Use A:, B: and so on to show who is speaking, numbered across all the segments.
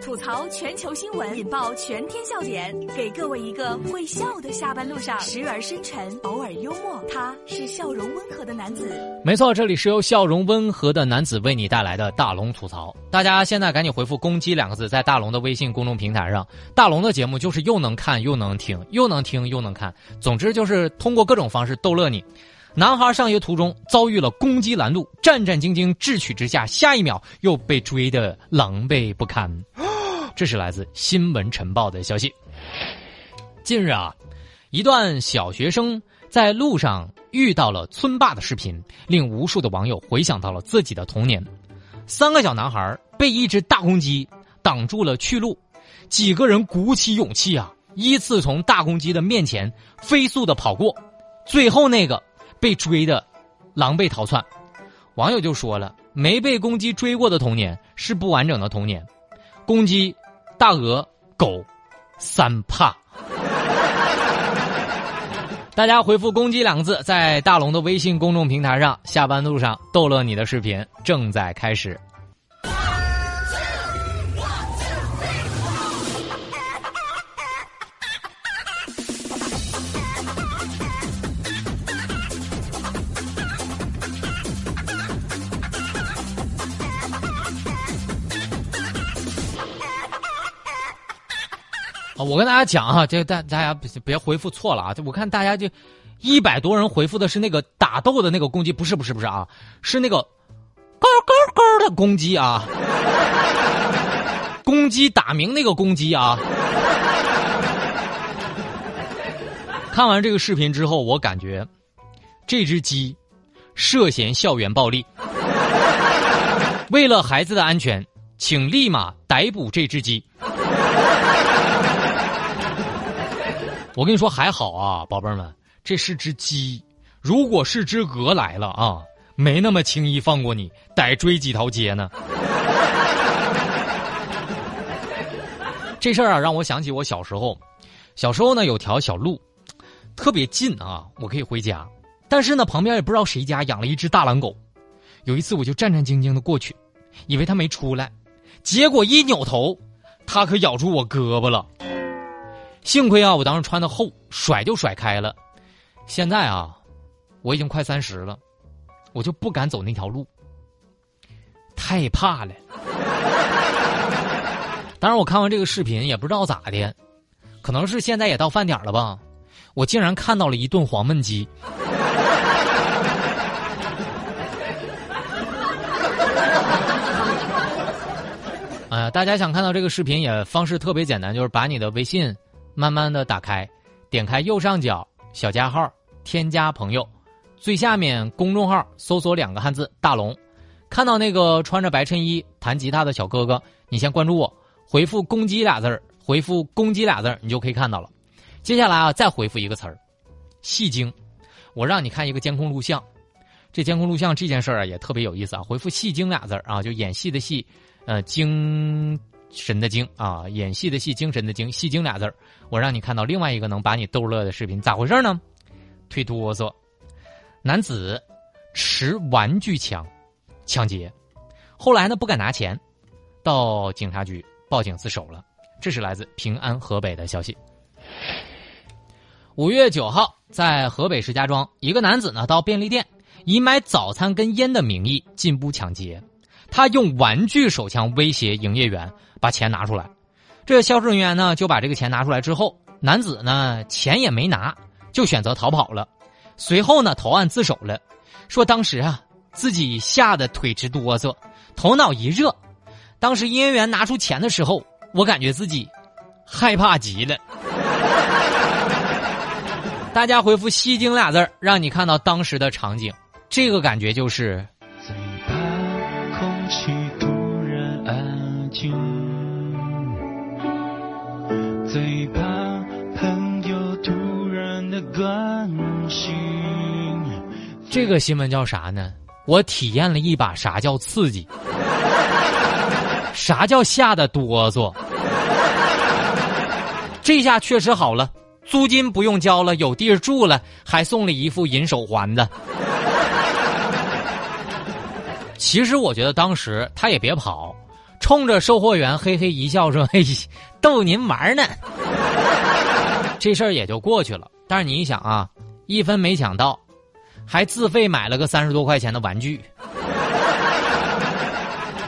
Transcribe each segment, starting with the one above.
A: 吐槽全球新闻，引爆全天笑点，给各位一个会笑的下班路上，时而深沉，偶尔幽默。他是笑容温和的男子。
B: 没错，这里是由笑容温和的男子为你带来的大龙吐槽。大家现在赶紧回复“攻击”两个字，在大龙的微信公众平台上。大龙的节目就是又能看又能听，又能听又能看，总之就是通过各种方式逗乐你。男孩上学途中遭遇了攻击拦路，战战兢兢智取之下，下一秒又被追得狼狈不堪。这是来自《新闻晨报》的消息。近日啊，一段小学生在路上遇到了村霸的视频，令无数的网友回想到了自己的童年。三个小男孩被一只大公鸡挡住了去路，几个人鼓起勇气啊，依次从大公鸡的面前飞速的跑过，最后那个。被追的，狼狈逃窜，网友就说了：“没被公鸡追过的童年是不完整的童年。”公鸡、大鹅、狗，三怕。大家回复“公鸡”两个字，在大龙的微信公众平台上，下班路上逗乐你的视频正在开始。我跟大家讲啊，这大大家别回复错了啊！我看大家就一百多人回复的是那个打斗的那个公鸡，不是不是不是啊，是那个高高高的公鸡啊，公鸡打鸣那个公鸡啊。看完这个视频之后，我感觉这只鸡涉嫌校园暴力，为了孩子的安全，请立马逮捕这只鸡。我跟你说还好啊，宝贝儿们，这是只鸡，如果是只鹅来了啊，没那么轻易放过你，得追几条街呢。这事儿啊，让我想起我小时候，小时候呢有条小路，特别近啊，我可以回家，但是呢旁边也不知道谁家养了一只大狼狗，有一次我就战战兢兢的过去，以为它没出来，结果一扭头，它可咬住我胳膊了。幸亏啊，我当时穿的厚，甩就甩开了。现在啊，我已经快三十了，我就不敢走那条路，太怕了。当然，我看完这个视频也不知道咋的，可能是现在也到饭点了吧，我竟然看到了一顿黄焖鸡。哎 呀，大家想看到这个视频也方式特别简单，就是把你的微信。慢慢的打开，点开右上角小加号，添加朋友，最下面公众号搜索两个汉字“大龙”，看到那个穿着白衬衣弹吉他的小哥哥，你先关注我，回复“公鸡”俩字儿，回复“公鸡”俩字儿，你就可以看到了。接下来啊，再回复一个词儿，“戏精”，我让你看一个监控录像，这监控录像这件事儿啊也特别有意思啊，回复“戏精”俩字儿啊，就演戏的戏，呃，精。神的精啊，演戏的戏，精神的精，戏精俩字儿。我让你看到另外一个能把你逗乐的视频，咋回事呢？推哆嗦，男子持玩具枪抢劫，后来呢不敢拿钱，到警察局报警自首了。这是来自平安河北的消息。五月九号，在河北石家庄，一个男子呢到便利店以买早餐跟烟的名义进屋抢劫。他用玩具手枪威胁营业员把钱拿出来，这销售人员呢就把这个钱拿出来之后，男子呢钱也没拿，就选择逃跑了。随后呢投案自首了，说当时啊自己吓得腿直哆嗦，头脑一热。当时营业员拿出钱的时候，我感觉自己害怕极了。大家回复“吸睛”俩字儿，让你看到当时的场景，这个感觉就是。最怕朋友突然的关心。这个新闻叫啥呢？我体验了一把啥叫刺激，啥叫吓得哆嗦。这下确实好了，租金不用交了，有地儿住了，还送了一副银手环的。其实我觉得当时他也别跑。冲着售货员嘿嘿一笑说：“嘿，逗您玩呢。”这事儿也就过去了。但是你一想啊，一分没抢到，还自费买了个三十多块钱的玩具，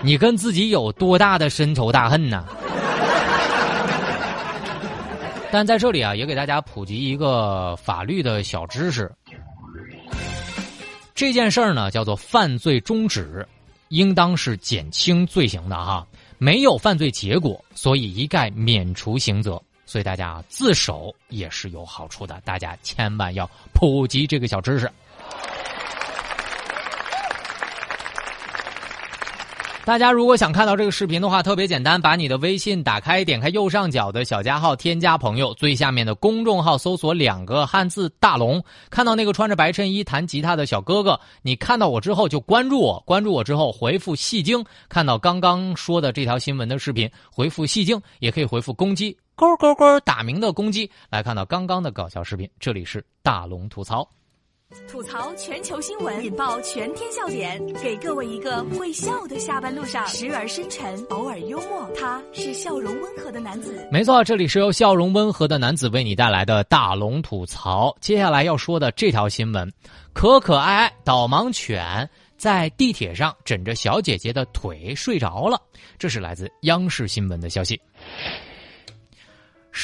B: 你跟自己有多大的深仇大恨呢？但在这里啊，也给大家普及一个法律的小知识。这件事儿呢，叫做犯罪终止，应当是减轻罪行的哈。没有犯罪结果，所以一概免除刑责。所以大家啊自首也是有好处的，大家千万要普及这个小知识。大家如果想看到这个视频的话，特别简单，把你的微信打开，点开右上角的小加号，添加朋友，最下面的公众号搜索两个汉字“大龙”，看到那个穿着白衬衣弹吉他的小哥哥，你看到我之后就关注我，关注我之后回复“戏精”，看到刚刚说的这条新闻的视频，回复“戏精”，也可以回复“攻击”勾勾勾打鸣的攻击，来看到刚刚的搞笑视频。这里是大龙吐槽。
A: 吐槽全球新闻，引爆全天笑点，给各位一个会笑的下班路上，时而深沉，偶尔幽默。他是笑容温和的男子。
B: 没错，这里是由笑容温和的男子为你带来的大龙吐槽。接下来要说的这条新闻，可可爱爱导盲犬在地铁上枕着小姐姐的腿睡着了。这是来自央视新闻的消息。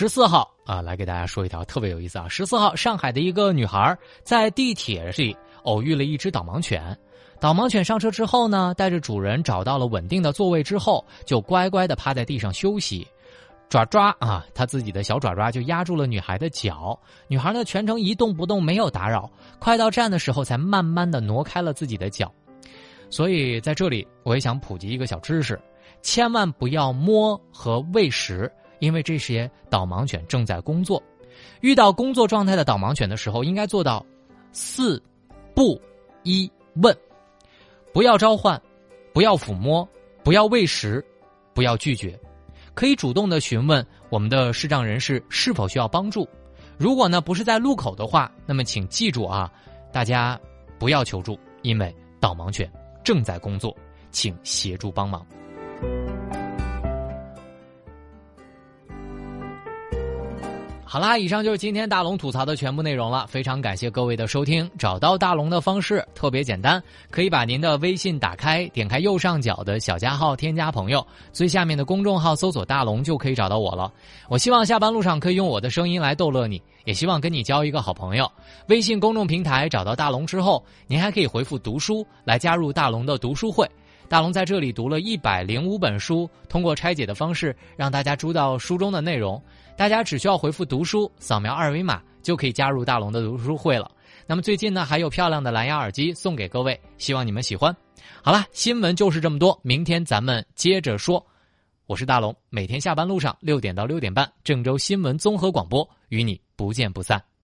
B: 十四号啊，来给大家说一条特别有意思啊！十四号，上海的一个女孩在地铁里偶遇了一只导盲犬。导盲犬上车之后呢，带着主人找到了稳定的座位之后，就乖乖的趴在地上休息。爪爪啊，它自己的小爪爪就压住了女孩的脚。女孩呢，全程一动不动，没有打扰。快到站的时候，才慢慢的挪开了自己的脚。所以在这里，我也想普及一个小知识：千万不要摸和喂食。因为这些导盲犬正在工作，遇到工作状态的导盲犬的时候，应该做到四不一问：不要召唤，不要抚摸，不要喂食，不要拒绝。可以主动的询问我们的视障人士是否需要帮助。如果呢不是在路口的话，那么请记住啊，大家不要求助，因为导盲犬正在工作，请协助帮忙。好啦，以上就是今天大龙吐槽的全部内容了。非常感谢各位的收听。找到大龙的方式特别简单，可以把您的微信打开，点开右上角的小加号，添加朋友，最下面的公众号搜索“大龙”就可以找到我了。我希望下班路上可以用我的声音来逗乐你，也希望跟你交一个好朋友。微信公众平台找到大龙之后，您还可以回复“读书”来加入大龙的读书会。大龙在这里读了一百零五本书，通过拆解的方式让大家知道书中的内容。大家只需要回复“读书”，扫描二维码就可以加入大龙的读书会了。那么最近呢，还有漂亮的蓝牙耳机送给各位，希望你们喜欢。好了，新闻就是这么多，明天咱们接着说。我是大龙，每天下班路上六点到六点半，郑州新闻综合广播与你不见不散。